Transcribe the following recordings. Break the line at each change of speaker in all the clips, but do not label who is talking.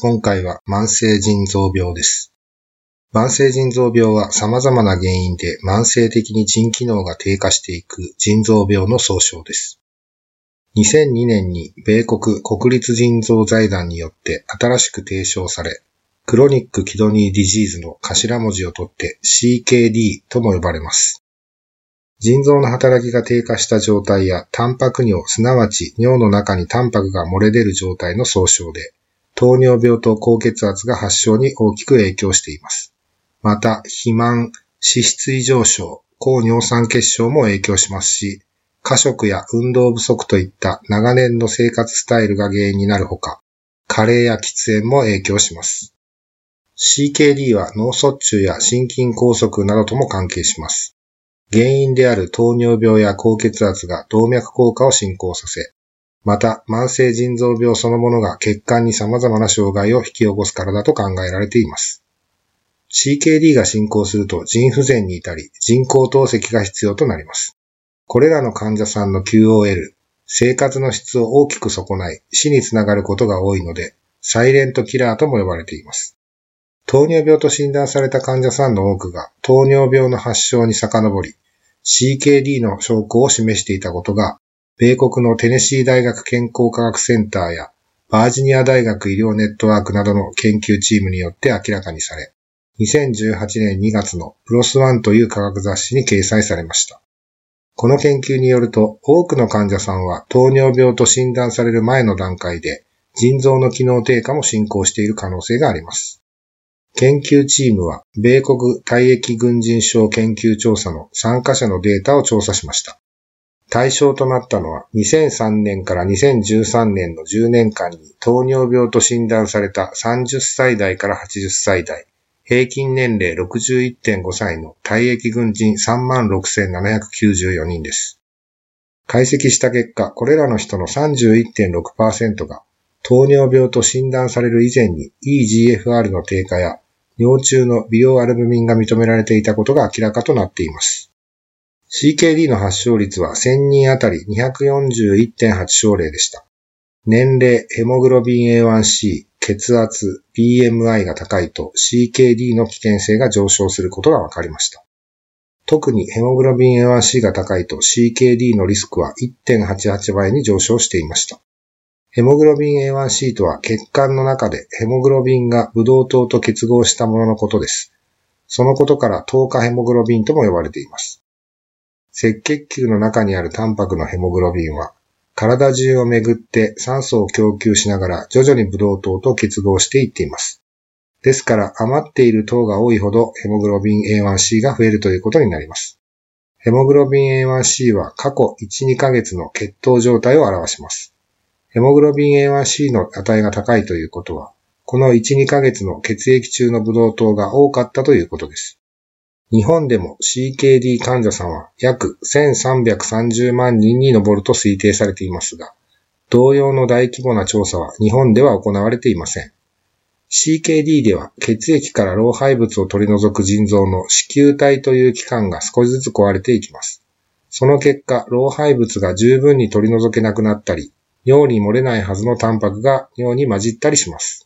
今回は慢性腎臓病です。慢性腎臓病は様々な原因で慢性的に腎機能が低下していく腎臓病の総称です。2002年に米国国立腎臓財団によって新しく提唱され、クロニックキドニーディジーズの頭文字を取って CKD とも呼ばれます。腎臓の働きが低下した状態やタンパク尿、すなわち尿の中にタンパクが漏れ出る状態の総称で、糖尿病と高血圧が発症に大きく影響しています。また、肥満、脂質異常症、高尿酸血症も影響しますし、過食や運動不足といった長年の生活スタイルが原因になるほか、加齢や喫煙も影響します。CKD は脳卒中や心筋梗塞などとも関係します。原因である糖尿病や高血圧が動脈硬化を進行させ、また慢性腎臓病そのものが血管に様々な障害を引き起こすからだと考えられています。CKD が進行すると腎不全に至り、人工透析が必要となります。これらの患者さんの QOL、生活の質を大きく損ない、死につながることが多いので、サイレントキラーとも呼ばれています。糖尿病と診断された患者さんの多くが糖尿病の発症に遡り、CKD の証拠を示していたことが、米国のテネシー大学健康科学センターやバージニア大学医療ネットワークなどの研究チームによって明らかにされ、2018年2月のプロスワンという科学雑誌に掲載されました。この研究によると、多くの患者さんは糖尿病と診断される前の段階で、腎臓の機能低下も進行している可能性があります。研究チームは、米国体液軍人症研究調査の参加者のデータを調査しました。対象となったのは、2003年から2013年の10年間に糖尿病と診断された30歳代から80歳代、平均年齢61.5歳の体液軍人36,794人です。解析した結果、これらの人の31.6%が糖尿病と診断される以前に EGFR の低下や尿中の美容アルブミンが認められていたことが明らかとなっています。CKD の発症率は1000人あたり241.8症例でした。年齢、ヘモグロビン A1C、血圧、BMI が高いと CKD の危険性が上昇することが分かりました。特にヘモグロビン A1C が高いと CKD のリスクは1.88倍に上昇していました。ヘモグロビン A1C とは血管の中でヘモグロビンがブドウ糖と結合したもののことです。そのことから糖化ヘモグロビンとも呼ばれています。赤血球の中にあるタンパクのヘモグロビンは体中をめぐって酸素を供給しながら徐々にブドウ糖と結合していっています。ですから余っている糖が多いほどヘモグロビン A1C が増えるということになります。ヘモグロビン A1C は過去1、2ヶ月の血糖状態を表します。ヘモグロビン A1C の値が高いということは、この1、2ヶ月の血液中のブドウ糖が多かったということです。日本でも CKD 患者さんは約1330万人に上ると推定されていますが、同様の大規模な調査は日本では行われていません。CKD では血液から老廃物を取り除く腎臓の子宮体という器官が少しずつ壊れていきます。その結果、老廃物が十分に取り除けなくなったり、尿に漏れないはずのタンパクが尿に混じったりします。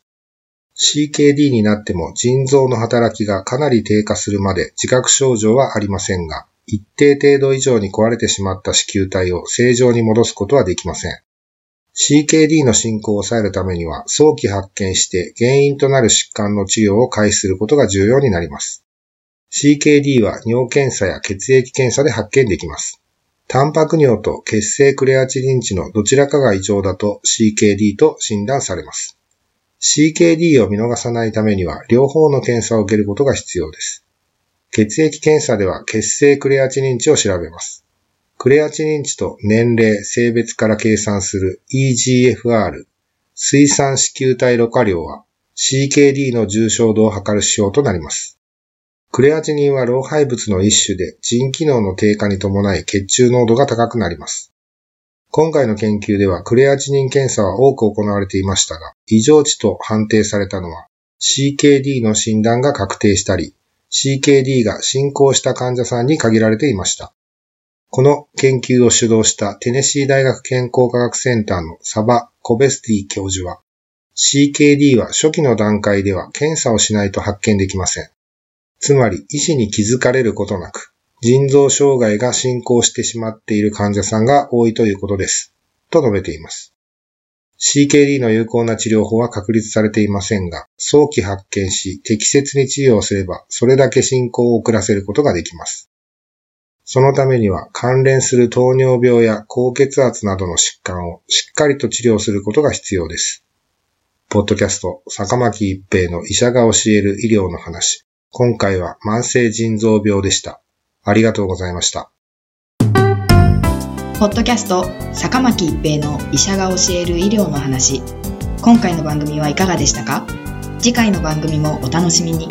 CKD になっても腎臓の働きがかなり低下するまで自覚症状はありませんが、一定程度以上に壊れてしまった子宮体を正常に戻すことはできません。CKD の進行を抑えるためには早期発見して原因となる疾患の治療を開始することが重要になります。CKD は尿検査や血液検査で発見できます。タンパク尿と血清クレアチニン値のどちらかが異常だと CKD と診断されます。CKD を見逃さないためには両方の検査を受けることが必要です。血液検査では血清クレアチニン値を調べます。クレアチニン値と年齢、性別から計算する EGFR、水酸子宮体ろ過量は CKD の重症度を測る指標となります。クレアチニンは老廃物の一種で腎機能の低下に伴い血中濃度が高くなります。今回の研究ではクレアチニン検査は多く行われていましたが、異常値と判定されたのは CKD の診断が確定したり、CKD が進行した患者さんに限られていました。この研究を主導したテネシー大学健康科学センターのサバ・コベスティ教授は、CKD は初期の段階では検査をしないと発見できません。つまり医師に気づかれることなく、腎臓障害が進行してしまっている患者さんが多いということです。と述べています。CKD の有効な治療法は確立されていませんが、早期発見し適切に治療すれば、それだけ進行を遅らせることができます。そのためには関連する糖尿病や高血圧などの疾患をしっかりと治療することが必要です。ポッドキャスト、坂巻一平の医者が教える医療の話。今回は慢性腎臓病でした。ありがとうございました。
ポッドキャスト坂巻一平の医者が教える医療の話。今回の番組はいかがでしたか？次回の番組もお楽しみに。